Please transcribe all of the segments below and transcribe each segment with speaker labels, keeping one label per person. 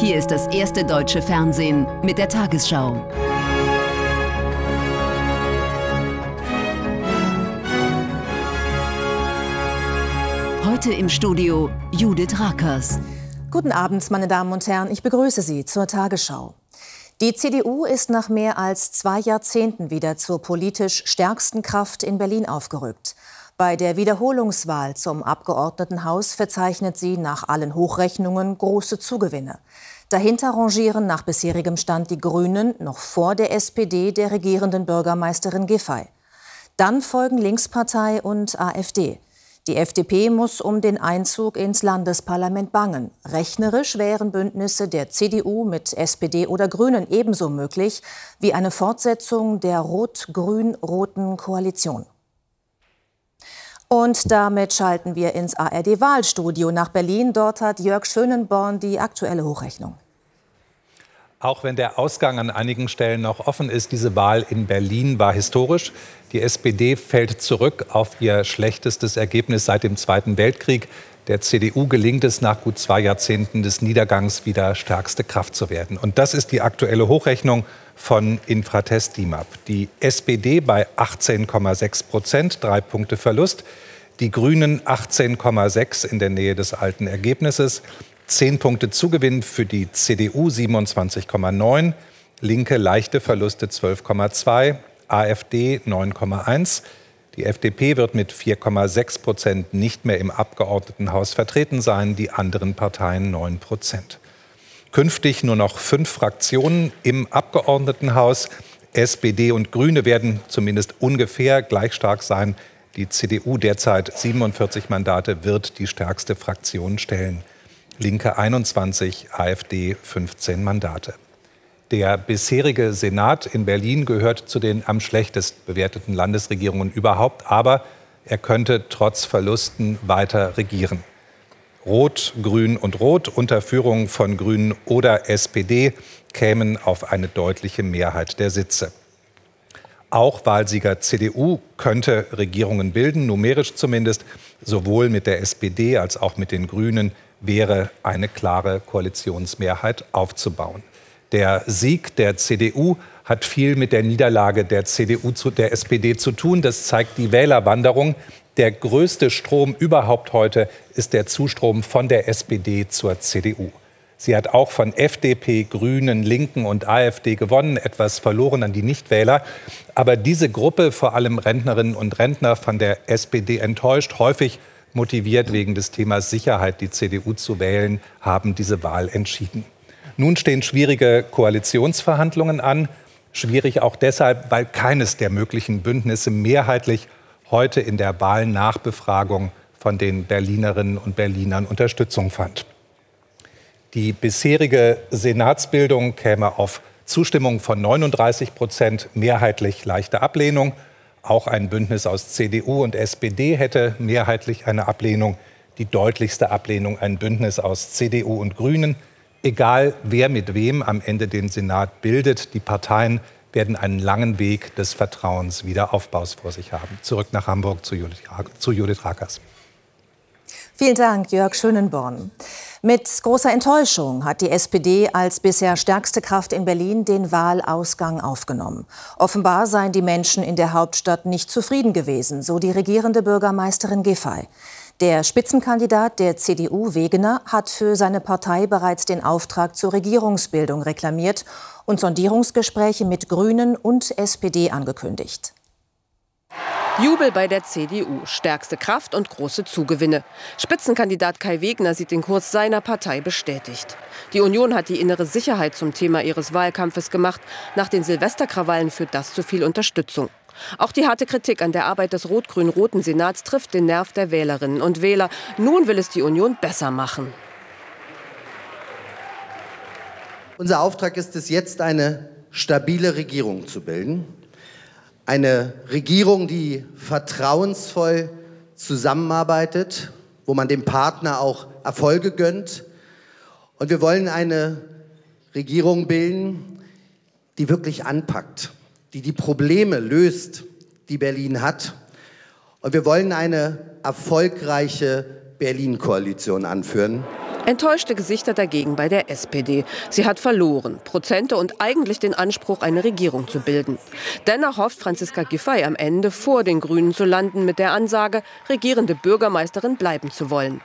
Speaker 1: Hier ist das erste deutsche Fernsehen mit der Tagesschau. Heute im Studio Judith Rakers.
Speaker 2: Guten Abend, meine Damen und Herren. Ich begrüße Sie zur Tagesschau. Die CDU ist nach mehr als zwei Jahrzehnten wieder zur politisch stärksten Kraft in Berlin aufgerückt. Bei der Wiederholungswahl zum Abgeordnetenhaus verzeichnet sie nach allen Hochrechnungen große Zugewinne. Dahinter rangieren nach bisherigem Stand die Grünen noch vor der SPD der regierenden Bürgermeisterin Giffey. Dann folgen Linkspartei und AfD. Die FDP muss um den Einzug ins Landesparlament bangen. Rechnerisch wären Bündnisse der CDU mit SPD oder Grünen ebenso möglich wie eine Fortsetzung der rot-grün-roten Koalition. Und damit schalten wir ins ARD-Wahlstudio nach Berlin. Dort hat Jörg Schönenborn die aktuelle Hochrechnung.
Speaker 3: Auch wenn der Ausgang an einigen Stellen noch offen ist, diese Wahl in Berlin war historisch. Die SPD fällt zurück auf ihr schlechtestes Ergebnis seit dem Zweiten Weltkrieg. Der CDU gelingt es nach gut zwei Jahrzehnten des Niedergangs wieder stärkste Kraft zu werden. Und das ist die aktuelle Hochrechnung von Infratest DIMAP. Die SPD bei 18,6 Prozent, drei Punkte Verlust. Die Grünen 18,6 in der Nähe des alten Ergebnisses. Zehn Punkte Zugewinn für die CDU 27,9. Linke leichte Verluste 12,2. AfD 9,1. Die FDP wird mit 4,6 Prozent nicht mehr im Abgeordnetenhaus vertreten sein, die anderen Parteien 9 Prozent. Künftig nur noch fünf Fraktionen im Abgeordnetenhaus. SPD und Grüne werden zumindest ungefähr gleich stark sein. Die CDU derzeit 47 Mandate wird die stärkste Fraktion stellen. Linke 21, AfD 15 Mandate. Der bisherige Senat in Berlin gehört zu den am schlechtest bewerteten Landesregierungen überhaupt, aber er könnte trotz Verlusten weiter regieren. Rot, Grün und Rot unter Führung von Grünen oder SPD kämen auf eine deutliche Mehrheit der Sitze. Auch Wahlsieger CDU könnte Regierungen bilden, numerisch zumindest. Sowohl mit der SPD als auch mit den Grünen wäre eine klare Koalitionsmehrheit aufzubauen. Der Sieg der CDU hat viel mit der Niederlage der CDU zu der SPD zu tun. Das zeigt die Wählerwanderung. Der größte Strom überhaupt heute ist der Zustrom von der SPD zur CDU. Sie hat auch von FDP, Grünen, Linken und AfD gewonnen, etwas verloren an die Nichtwähler. Aber diese Gruppe, vor allem Rentnerinnen und Rentner, von der SPD enttäuscht, häufig motiviert wegen des Themas Sicherheit die CDU zu wählen, haben diese Wahl entschieden. Nun stehen schwierige Koalitionsverhandlungen an. Schwierig auch deshalb, weil keines der möglichen Bündnisse mehrheitlich heute in der Wahlnachbefragung von den Berlinerinnen und Berlinern Unterstützung fand. Die bisherige Senatsbildung käme auf Zustimmung von 39 Prozent, mehrheitlich leichte Ablehnung. Auch ein Bündnis aus CDU und SPD hätte mehrheitlich eine Ablehnung. Die deutlichste Ablehnung ein Bündnis aus CDU und Grünen. Egal wer mit wem am Ende den Senat bildet, die Parteien werden einen langen Weg des Vertrauens Wiederaufbaus vor sich haben. Zurück nach Hamburg zu Judith, zu Judith Rakers.
Speaker 2: Vielen Dank, Jörg Schönenborn. Mit großer Enttäuschung hat die SPD als bisher stärkste Kraft in Berlin den Wahlausgang aufgenommen. Offenbar seien die Menschen in der Hauptstadt nicht zufrieden gewesen, so die regierende Bürgermeisterin Giffey. Der Spitzenkandidat der CDU Wegener hat für seine Partei bereits den Auftrag zur Regierungsbildung reklamiert und Sondierungsgespräche mit Grünen und SPD angekündigt.
Speaker 4: Jubel bei der CDU, stärkste Kraft und große Zugewinne. Spitzenkandidat Kai Wegner sieht den Kurs seiner Partei bestätigt. Die Union hat die innere Sicherheit zum Thema ihres Wahlkampfes gemacht. Nach den Silvesterkrawallen führt das zu viel Unterstützung. Auch die harte Kritik an der Arbeit des rot-grün-roten Senats trifft den Nerv der Wählerinnen und Wähler. Nun will es die Union besser machen.
Speaker 5: Unser Auftrag ist es jetzt, eine stabile Regierung zu bilden. Eine Regierung, die vertrauensvoll zusammenarbeitet, wo man dem Partner auch Erfolge gönnt. Und wir wollen eine Regierung bilden, die wirklich anpackt die die Probleme löst, die Berlin hat. Und wir wollen eine erfolgreiche Berlin-Koalition anführen.
Speaker 4: Enttäuschte Gesichter dagegen bei der SPD. Sie hat verloren, Prozente und eigentlich den Anspruch, eine Regierung zu bilden. Dennoch hofft Franziska Giffey am Ende vor den Grünen zu landen mit der Ansage, regierende Bürgermeisterin bleiben zu wollen.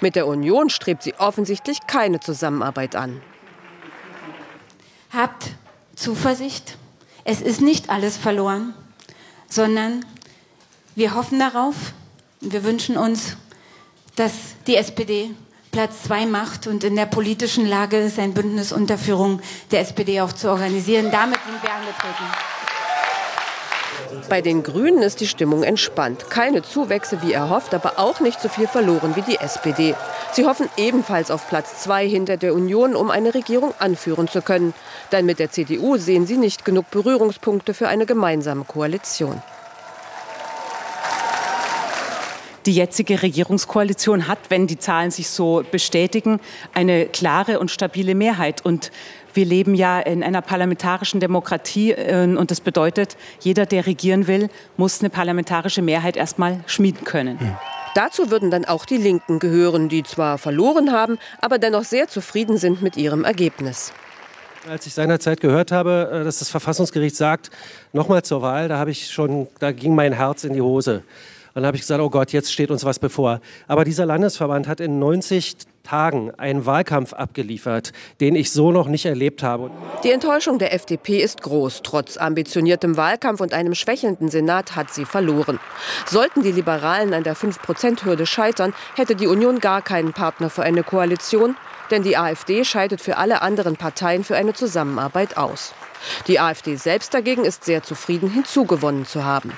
Speaker 4: Mit der Union strebt sie offensichtlich keine Zusammenarbeit an.
Speaker 6: Habt Zuversicht. Es ist nicht alles verloren, sondern wir hoffen darauf wir wünschen uns, dass die SPD Platz zwei macht und in der politischen Lage ist, ein Bündnis unter Führung der SPD auch zu organisieren. Damit sind wir angetreten.
Speaker 4: Bei den Grünen ist die Stimmung entspannt. Keine Zuwächse wie erhofft, aber auch nicht so viel verloren wie die SPD. Sie hoffen ebenfalls auf Platz zwei hinter der Union, um eine Regierung anführen zu können. Denn mit der CDU sehen sie nicht genug Berührungspunkte für eine gemeinsame Koalition.
Speaker 7: Die jetzige Regierungskoalition hat, wenn die Zahlen sich so bestätigen, eine klare und stabile Mehrheit. Und wir leben ja in einer parlamentarischen Demokratie äh, und das bedeutet, jeder, der regieren will, muss eine parlamentarische Mehrheit erstmal schmieden können. Mhm.
Speaker 4: Dazu würden dann auch die Linken gehören, die zwar verloren haben, aber dennoch sehr zufrieden sind mit ihrem Ergebnis.
Speaker 8: Als ich seinerzeit gehört habe, äh, dass das Verfassungsgericht sagt, nochmal zur Wahl, da habe ich schon, da ging mein Herz in die Hose. Dann habe ich gesagt, oh Gott, jetzt steht uns was bevor. Aber dieser Landesverband hat in 90 Tagen einen Wahlkampf abgeliefert, den ich so noch nicht erlebt habe.
Speaker 4: Die Enttäuschung der FDP ist groß. Trotz ambitioniertem Wahlkampf und einem schwächelnden Senat hat sie verloren. Sollten die Liberalen an der 5-Prozent-Hürde scheitern, hätte die Union gar keinen Partner für eine Koalition, denn die AfD scheidet für alle anderen Parteien für eine Zusammenarbeit aus. Die AfD selbst dagegen ist sehr zufrieden, hinzugewonnen zu haben.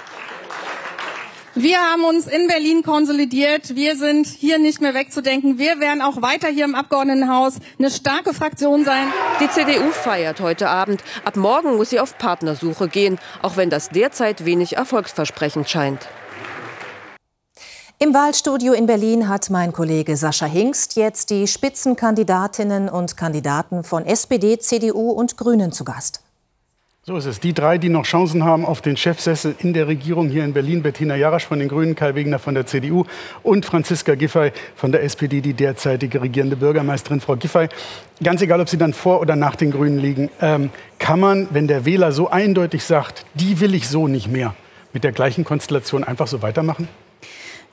Speaker 9: Wir haben uns in Berlin konsolidiert. Wir sind hier nicht mehr wegzudenken. Wir werden auch weiter hier im Abgeordnetenhaus eine starke Fraktion sein.
Speaker 4: Die CDU feiert heute Abend. Ab morgen muss sie auf Partnersuche gehen, auch wenn das derzeit wenig erfolgsversprechend scheint.
Speaker 2: Im Wahlstudio in Berlin hat mein Kollege Sascha Hingst jetzt die Spitzenkandidatinnen und Kandidaten von SPD, CDU und Grünen zu Gast.
Speaker 10: So ist es. Die drei, die noch Chancen haben auf den Chefsessel in der Regierung hier in Berlin, Bettina Jarasch von den Grünen, Kai Wegener von der CDU und Franziska Giffey von der SPD, die derzeitige regierende Bürgermeisterin. Frau Giffey, ganz egal, ob Sie dann vor oder nach den Grünen liegen, ähm, kann man, wenn der Wähler so eindeutig sagt, die will ich so nicht mehr, mit der gleichen Konstellation einfach so weitermachen?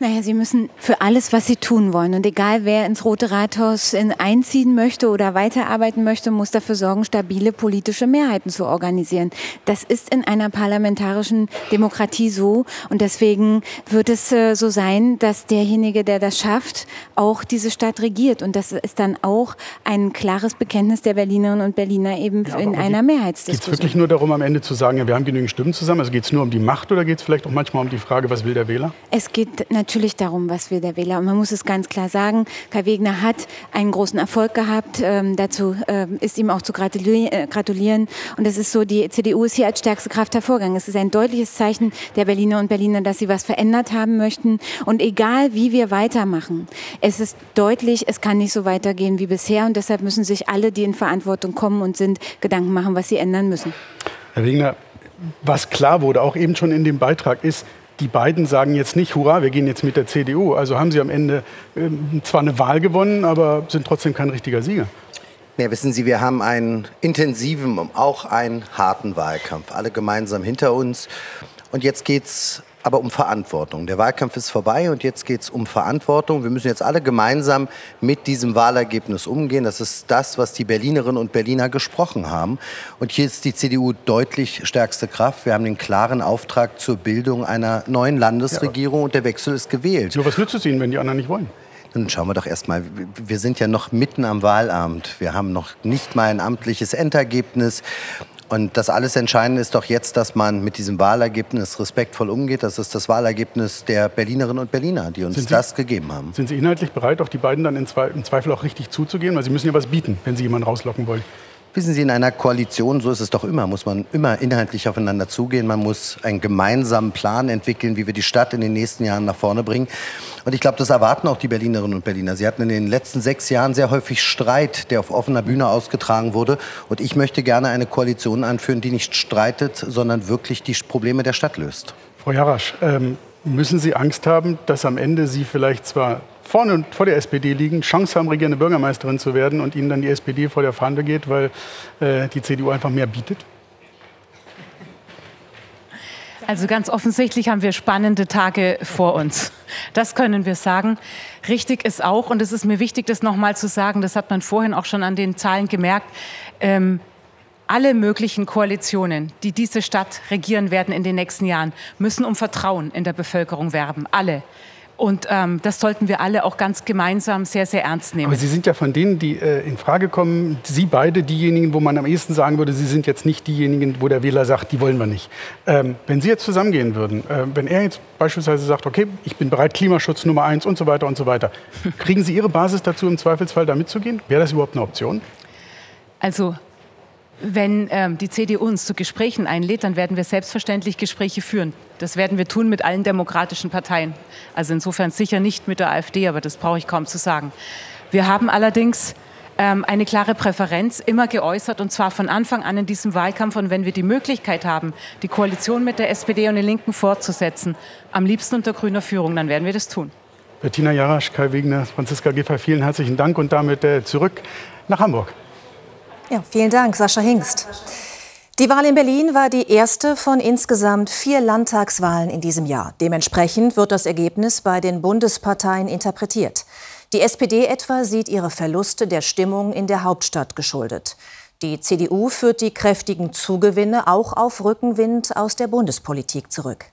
Speaker 6: Naja, Sie müssen für alles, was Sie tun wollen, und egal wer ins Rote Rathaus einziehen möchte oder weiterarbeiten möchte, muss dafür sorgen, stabile politische Mehrheiten zu organisieren. Das ist in einer parlamentarischen Demokratie so. Und deswegen wird es äh, so sein, dass derjenige, der das schafft, auch diese Stadt regiert. Und das ist dann auch ein klares Bekenntnis der Berlinerinnen und Berliner eben ja, in einer Mehrheitsdiskussion.
Speaker 10: Geht es wirklich nur darum, am Ende zu sagen, ja, wir haben genügend Stimmen zusammen? Also geht es nur um die Macht oder geht es vielleicht auch manchmal um die Frage, was will der Wähler?
Speaker 6: Es geht natürlich natürlich darum, was will der Wähler. Und man muss es ganz klar sagen, Kai Wegner hat einen großen Erfolg gehabt. Ähm, dazu ähm, ist ihm auch zu äh, gratulieren. Und es ist so, die CDU ist hier als stärkste Kraft hervorgegangen. Es ist ein deutliches Zeichen der Berliner und Berliner, dass sie was verändert haben möchten. Und egal, wie wir weitermachen, es ist deutlich, es kann nicht so weitergehen wie bisher. Und deshalb müssen sich alle, die in Verantwortung kommen und sind, Gedanken machen, was sie ändern müssen.
Speaker 10: Herr Wegner, was klar wurde, auch eben schon in dem Beitrag, ist, die beiden sagen jetzt nicht, hurra, wir gehen jetzt mit der CDU. Also haben sie am Ende äh, zwar eine Wahl gewonnen, aber sind trotzdem kein richtiger Sieger.
Speaker 5: Ja, wissen Sie, wir haben einen intensiven, auch einen harten Wahlkampf. Alle gemeinsam hinter uns. Und jetzt geht es aber um Verantwortung. Der Wahlkampf ist vorbei und jetzt geht es um Verantwortung. Wir müssen jetzt alle gemeinsam mit diesem Wahlergebnis umgehen. Das ist das, was die Berlinerinnen und Berliner gesprochen haben. Und hier ist die CDU deutlich stärkste Kraft. Wir haben den klaren Auftrag zur Bildung einer neuen Landesregierung und der Wechsel ist gewählt.
Speaker 10: So, was nützt es Ihnen, wenn die anderen nicht wollen?
Speaker 5: Nun schauen wir doch erstmal, wir sind ja noch mitten am Wahlabend. Wir haben noch nicht mal ein amtliches Endergebnis. Und das alles Entscheidende ist doch jetzt, dass man mit diesem Wahlergebnis respektvoll umgeht. Das ist das Wahlergebnis der Berlinerinnen und Berliner, die uns Sie, das gegeben haben.
Speaker 10: Sind Sie inhaltlich bereit, auf die beiden dann im Zweifel auch richtig zuzugehen? Weil Sie müssen ja was bieten, wenn Sie jemanden rauslocken wollen.
Speaker 5: Wissen Sie, in einer Koalition, so ist es doch immer, muss man immer inhaltlich aufeinander zugehen. Man muss einen gemeinsamen Plan entwickeln, wie wir die Stadt in den nächsten Jahren nach vorne bringen. Und ich glaube, das erwarten auch die Berlinerinnen und Berliner. Sie hatten in den letzten sechs Jahren sehr häufig Streit, der auf offener Bühne ausgetragen wurde. Und ich möchte gerne eine Koalition anführen, die nicht streitet, sondern wirklich die Probleme der Stadt löst.
Speaker 10: Frau Jarasch, ähm, müssen Sie Angst haben, dass am Ende Sie vielleicht zwar vorne vor der SPD liegen, Chance haben, regierende Bürgermeisterin zu werden und ihnen dann die SPD vor der Fahne geht, weil äh, die CDU einfach mehr bietet?
Speaker 7: Also ganz offensichtlich haben wir spannende Tage vor uns. Das können wir sagen. Richtig ist auch, und es ist mir wichtig, das nochmal zu sagen, das hat man vorhin auch schon an den Zahlen gemerkt, ähm, alle möglichen Koalitionen, die diese Stadt regieren werden in den nächsten Jahren, müssen um Vertrauen in der Bevölkerung werben. Alle. Und ähm, das sollten wir alle auch ganz gemeinsam sehr, sehr ernst nehmen.
Speaker 10: Aber Sie sind ja von denen, die äh, in Frage kommen, Sie beide diejenigen, wo man am ehesten sagen würde, Sie sind jetzt nicht diejenigen, wo der Wähler sagt, die wollen wir nicht. Ähm, wenn Sie jetzt zusammengehen würden, äh, wenn er jetzt beispielsweise sagt, okay, ich bin bereit, Klimaschutz Nummer eins und so weiter und so weiter, kriegen Sie Ihre Basis dazu, im Zweifelsfall da mitzugehen? Wäre das überhaupt eine Option?
Speaker 7: Also wenn ähm, die CDU uns zu Gesprächen einlädt, dann werden wir selbstverständlich Gespräche führen. Das werden wir tun mit allen demokratischen Parteien. Also insofern sicher nicht mit der AfD, aber das brauche ich kaum zu sagen. Wir haben allerdings ähm, eine klare Präferenz immer geäußert und zwar von Anfang an in diesem Wahlkampf. Und wenn wir die Möglichkeit haben, die Koalition mit der SPD und den Linken fortzusetzen, am liebsten unter grüner Führung, dann werden wir das tun.
Speaker 10: Bettina Jarasch, Kai Wegner, Franziska Giffey, vielen herzlichen Dank und damit äh, zurück nach Hamburg.
Speaker 2: Ja, vielen Dank, Sascha Hingst. Die Wahl in Berlin war die erste von insgesamt vier Landtagswahlen in diesem Jahr. Dementsprechend wird das Ergebnis bei den Bundesparteien interpretiert. Die SPD etwa sieht ihre Verluste der Stimmung in der Hauptstadt geschuldet. Die CDU führt die kräftigen Zugewinne auch auf Rückenwind aus der Bundespolitik zurück.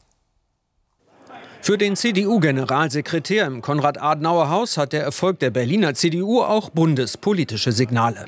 Speaker 11: Für den CDU-Generalsekretär im Konrad-Adenauer-Haus hat der Erfolg der Berliner CDU auch bundespolitische Signale.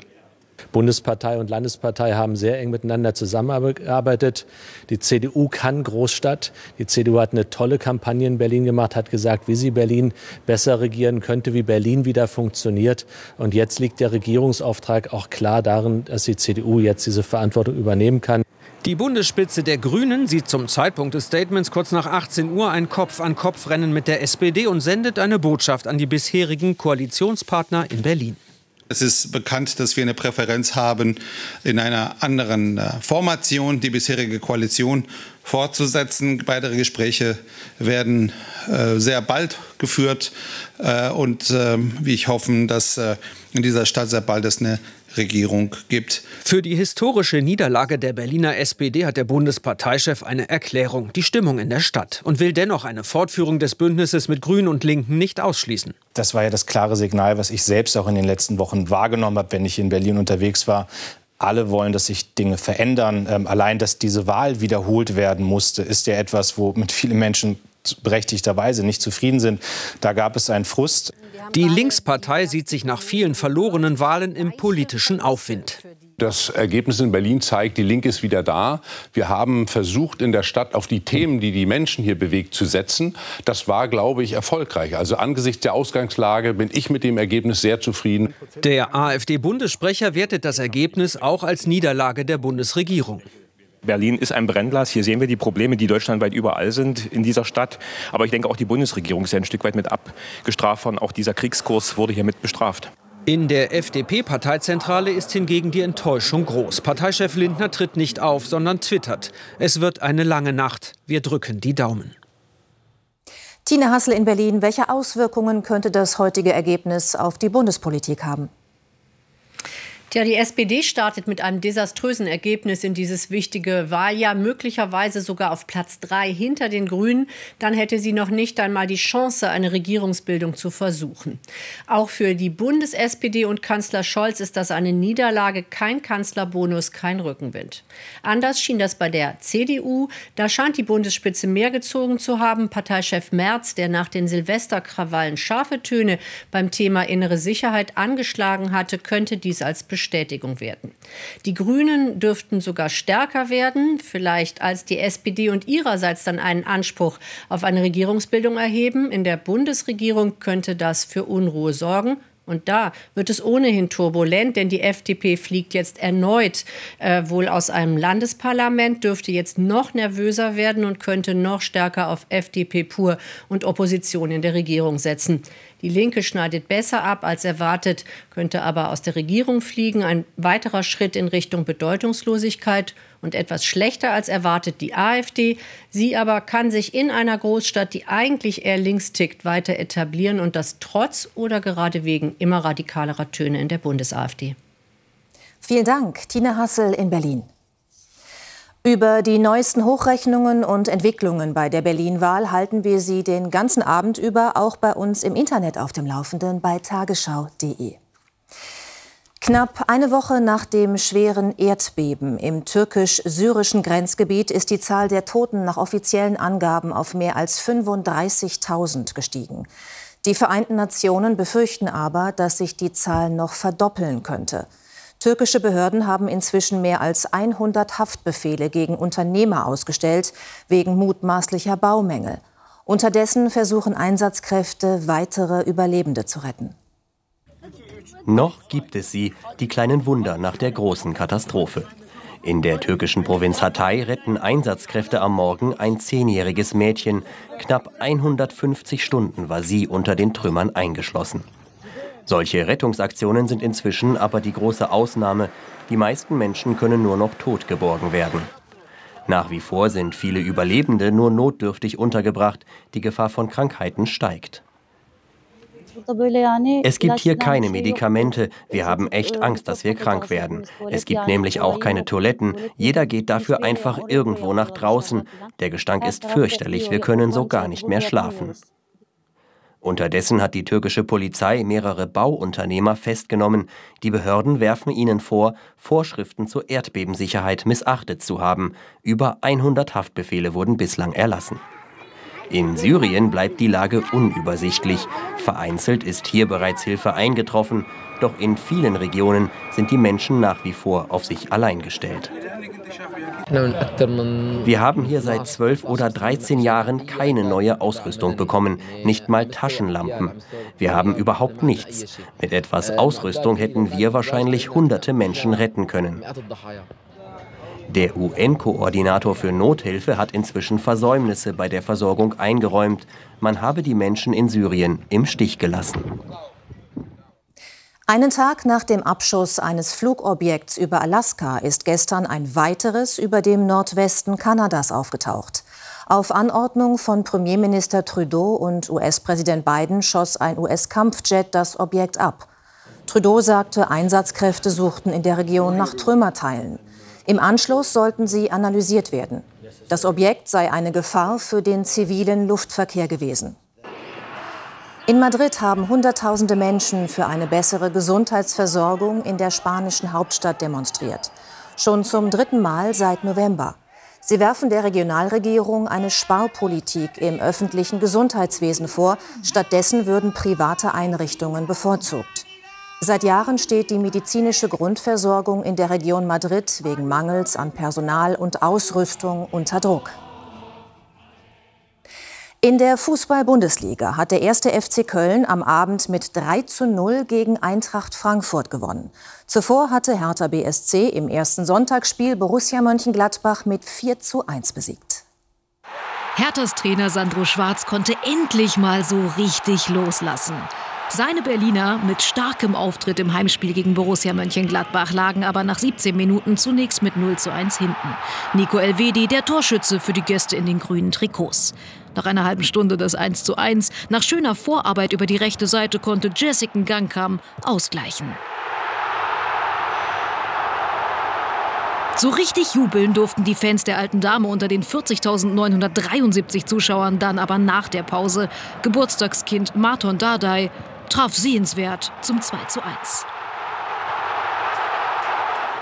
Speaker 12: Bundespartei und Landespartei haben sehr eng miteinander zusammengearbeitet. Die CDU kann Großstadt. Die CDU hat eine tolle Kampagne in Berlin gemacht, hat gesagt, wie sie Berlin besser regieren könnte, wie Berlin wieder funktioniert. Und jetzt liegt der Regierungsauftrag auch klar darin, dass die CDU jetzt diese Verantwortung übernehmen kann.
Speaker 11: Die Bundesspitze der Grünen sieht zum Zeitpunkt des Statements kurz nach 18 Uhr ein Kopf-an-Kopf-Rennen mit der SPD und sendet eine Botschaft an die bisherigen Koalitionspartner in Berlin.
Speaker 13: Es ist bekannt, dass wir eine Präferenz haben, in einer anderen äh, Formation die bisherige Koalition fortzusetzen. Weitere Gespräche werden äh, sehr bald geführt äh, und ähm, wie ich hoffe, dass in dieser Stadt sehr bald es eine Regierung gibt.
Speaker 11: Für die historische Niederlage der Berliner SPD hat der Bundesparteichef eine Erklärung, die Stimmung in der Stadt und will dennoch eine Fortführung des Bündnisses mit Grünen und Linken nicht ausschließen.
Speaker 14: Das war ja das klare Signal, was ich selbst auch in den letzten Wochen wahrgenommen habe, wenn ich in Berlin unterwegs war. Alle wollen, dass sich Dinge verändern. Ähm, allein, dass diese Wahl wiederholt werden musste, ist ja etwas, wo mit vielen Menschen berechtigterweise nicht zufrieden sind. Da gab es einen Frust.
Speaker 11: Die Linkspartei sieht sich nach vielen verlorenen Wahlen im politischen Aufwind.
Speaker 15: Das Ergebnis in Berlin zeigt, die Linke ist wieder da. Wir haben versucht, in der Stadt auf die Themen, die die Menschen hier bewegt, zu setzen. Das war, glaube ich, erfolgreich. Also angesichts der Ausgangslage bin ich mit dem Ergebnis sehr zufrieden.
Speaker 11: Der AfD-Bundessprecher wertet das Ergebnis auch als Niederlage der Bundesregierung.
Speaker 16: Berlin ist ein Brennglas. Hier sehen wir die Probleme, die deutschlandweit überall sind in dieser Stadt. Aber ich denke, auch die Bundesregierung ist ja ein Stück weit mit abgestraft worden. Auch dieser Kriegskurs wurde hier mit bestraft.
Speaker 11: In der FDP-Parteizentrale ist hingegen die Enttäuschung groß. Parteichef Lindner tritt nicht auf, sondern twittert. Es wird eine lange Nacht. Wir drücken die Daumen.
Speaker 2: Tine Hassel in Berlin. Welche Auswirkungen könnte das heutige Ergebnis auf die Bundespolitik haben?
Speaker 17: Tja, die SPD startet mit einem desaströsen Ergebnis in dieses wichtige Wahljahr, möglicherweise sogar auf Platz drei hinter den Grünen. Dann hätte sie noch nicht einmal die Chance, eine Regierungsbildung zu versuchen. Auch für die Bundes-SPD und Kanzler Scholz ist das eine Niederlage, kein Kanzlerbonus, kein Rückenwind. Anders schien das bei der CDU. Da scheint die Bundesspitze mehr gezogen zu haben. Parteichef Merz, der nach den Silvesterkrawallen scharfe Töne beim Thema innere Sicherheit angeschlagen hatte, könnte dies als Bestätigung werden. Die Grünen dürften sogar stärker werden, vielleicht als die SPD und ihrerseits dann einen Anspruch auf eine Regierungsbildung erheben. In der Bundesregierung könnte das für Unruhe sorgen. Und da wird es ohnehin turbulent, denn die FDP fliegt jetzt erneut äh, wohl aus einem Landesparlament, dürfte jetzt noch nervöser werden und könnte noch stärker auf FDP pur und Opposition in der Regierung setzen. Die Linke schneidet besser ab als erwartet, könnte aber aus der Regierung fliegen. Ein weiterer Schritt in Richtung Bedeutungslosigkeit und etwas schlechter als erwartet die AfD. Sie aber kann sich in einer Großstadt, die eigentlich eher links tickt, weiter etablieren und das trotz oder gerade wegen immer radikalerer Töne in der Bundes-AfD.
Speaker 2: Vielen Dank, Tina Hassel in Berlin. Über die neuesten Hochrechnungen und Entwicklungen bei der Berlin-Wahl halten wir Sie den ganzen Abend über auch bei uns im Internet auf dem Laufenden bei tagesschau.de. Knapp eine Woche nach dem schweren Erdbeben im türkisch-syrischen Grenzgebiet ist die Zahl der Toten nach offiziellen Angaben auf mehr als 35.000 gestiegen. Die Vereinten Nationen befürchten aber, dass sich die Zahl noch verdoppeln könnte. Türkische Behörden haben inzwischen mehr als 100 Haftbefehle gegen Unternehmer ausgestellt, wegen mutmaßlicher Baumängel. Unterdessen versuchen Einsatzkräfte, weitere Überlebende zu retten.
Speaker 18: Noch gibt es sie, die kleinen Wunder nach der großen Katastrophe. In der türkischen Provinz Hatay retten Einsatzkräfte am Morgen ein zehnjähriges Mädchen. Knapp 150 Stunden war sie unter den Trümmern eingeschlossen. Solche Rettungsaktionen sind inzwischen aber die große Ausnahme. Die meisten Menschen können nur noch tot geborgen werden. Nach wie vor sind viele Überlebende nur notdürftig untergebracht. Die Gefahr von Krankheiten steigt. Es gibt hier keine Medikamente. Wir haben echt Angst, dass wir krank werden. Es gibt nämlich auch keine Toiletten. Jeder geht dafür einfach irgendwo nach draußen. Der Gestank ist fürchterlich. Wir können so gar nicht mehr schlafen. Unterdessen hat die türkische Polizei mehrere Bauunternehmer festgenommen. Die Behörden werfen ihnen vor, Vorschriften zur Erdbebensicherheit missachtet zu haben. Über 100 Haftbefehle wurden bislang erlassen. In Syrien bleibt die Lage unübersichtlich. Vereinzelt ist hier bereits Hilfe eingetroffen, doch in vielen Regionen sind die Menschen nach wie vor auf sich allein gestellt. Wir haben hier seit zwölf oder 13 Jahren keine neue Ausrüstung bekommen, nicht mal Taschenlampen. Wir haben überhaupt nichts. Mit etwas Ausrüstung hätten wir wahrscheinlich hunderte Menschen retten können. Der UN-Koordinator für Nothilfe hat inzwischen Versäumnisse bei der Versorgung eingeräumt. Man habe die Menschen in Syrien im Stich gelassen.
Speaker 2: Einen Tag nach dem Abschuss eines Flugobjekts über Alaska ist gestern ein weiteres über dem Nordwesten Kanadas aufgetaucht. Auf Anordnung von Premierminister Trudeau und US-Präsident Biden schoss ein US-Kampfjet das Objekt ab. Trudeau sagte, Einsatzkräfte suchten in der Region nach Trümmerteilen. Im Anschluss sollten sie analysiert werden. Das Objekt sei eine Gefahr für den zivilen Luftverkehr gewesen. In Madrid haben Hunderttausende Menschen für eine bessere Gesundheitsversorgung in der spanischen Hauptstadt demonstriert. Schon zum dritten Mal seit November. Sie werfen der Regionalregierung eine Sparpolitik im öffentlichen Gesundheitswesen vor. Stattdessen würden private Einrichtungen bevorzugt. Seit Jahren steht die medizinische Grundversorgung in der Region Madrid wegen Mangels an Personal und Ausrüstung unter Druck. In der Fußball-Bundesliga hat der erste FC Köln am Abend mit 3 zu 0 gegen Eintracht Frankfurt gewonnen. Zuvor hatte Hertha BSC im ersten Sonntagsspiel Borussia Mönchengladbach mit 4 zu 1 besiegt.
Speaker 19: Herthas Trainer Sandro Schwarz konnte endlich mal so richtig loslassen. Seine Berliner mit starkem Auftritt im Heimspiel gegen Borussia Mönchengladbach lagen aber nach 17 Minuten zunächst mit 0 zu 1 hinten. Nico Elvedi, der Torschütze für die Gäste in den grünen Trikots. Nach einer halben Stunde das 1 zu 1. Nach schöner Vorarbeit über die rechte Seite konnte Jessica Gangkam ausgleichen. So richtig jubeln durften die Fans der alten Dame unter den 40.973 Zuschauern dann aber nach der Pause. Geburtstagskind Marton Dardai traf sehenswert zum 2 zu 1.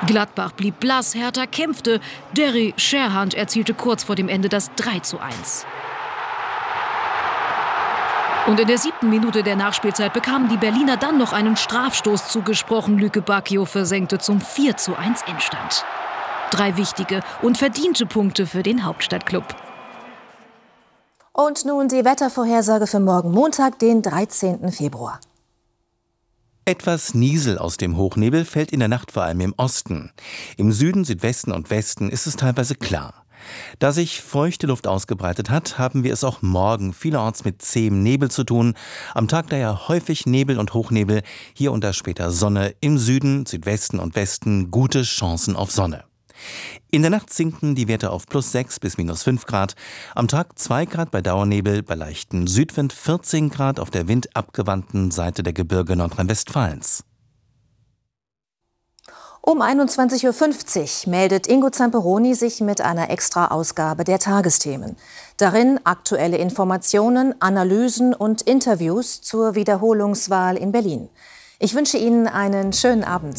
Speaker 19: Gladbach blieb blass, Hertha kämpfte. Derry Sherhand erzielte kurz vor dem Ende das 3 zu 1. Und in der siebten Minute der Nachspielzeit bekamen die Berliner dann noch einen Strafstoß zugesprochen. Lüke Bacchio versenkte zum 4 zu 1 Endstand. Drei wichtige und verdiente Punkte für den Hauptstadtklub.
Speaker 2: Und nun die Wettervorhersage für morgen Montag, den 13. Februar.
Speaker 20: Etwas Niesel aus dem Hochnebel fällt in der Nacht vor allem im Osten. Im Süden, Südwesten und Westen ist es teilweise klar. Da sich feuchte Luft ausgebreitet hat, haben wir es auch morgen vielerorts mit zähem Nebel zu tun. Am Tag daher häufig Nebel und Hochnebel, hier da später Sonne, im Süden, Südwesten und Westen gute Chancen auf Sonne. In der Nacht sinken die Werte auf plus 6 bis minus 5 Grad. Am Tag 2 Grad bei Dauernebel, bei leichten Südwind 14 Grad auf der windabgewandten Seite der Gebirge Nordrhein-Westfalens.
Speaker 2: Um 21.50 Uhr meldet Ingo Zamperoni sich mit einer Extra-Ausgabe der Tagesthemen. Darin aktuelle Informationen, Analysen und Interviews zur Wiederholungswahl in Berlin. Ich wünsche Ihnen einen schönen Abend.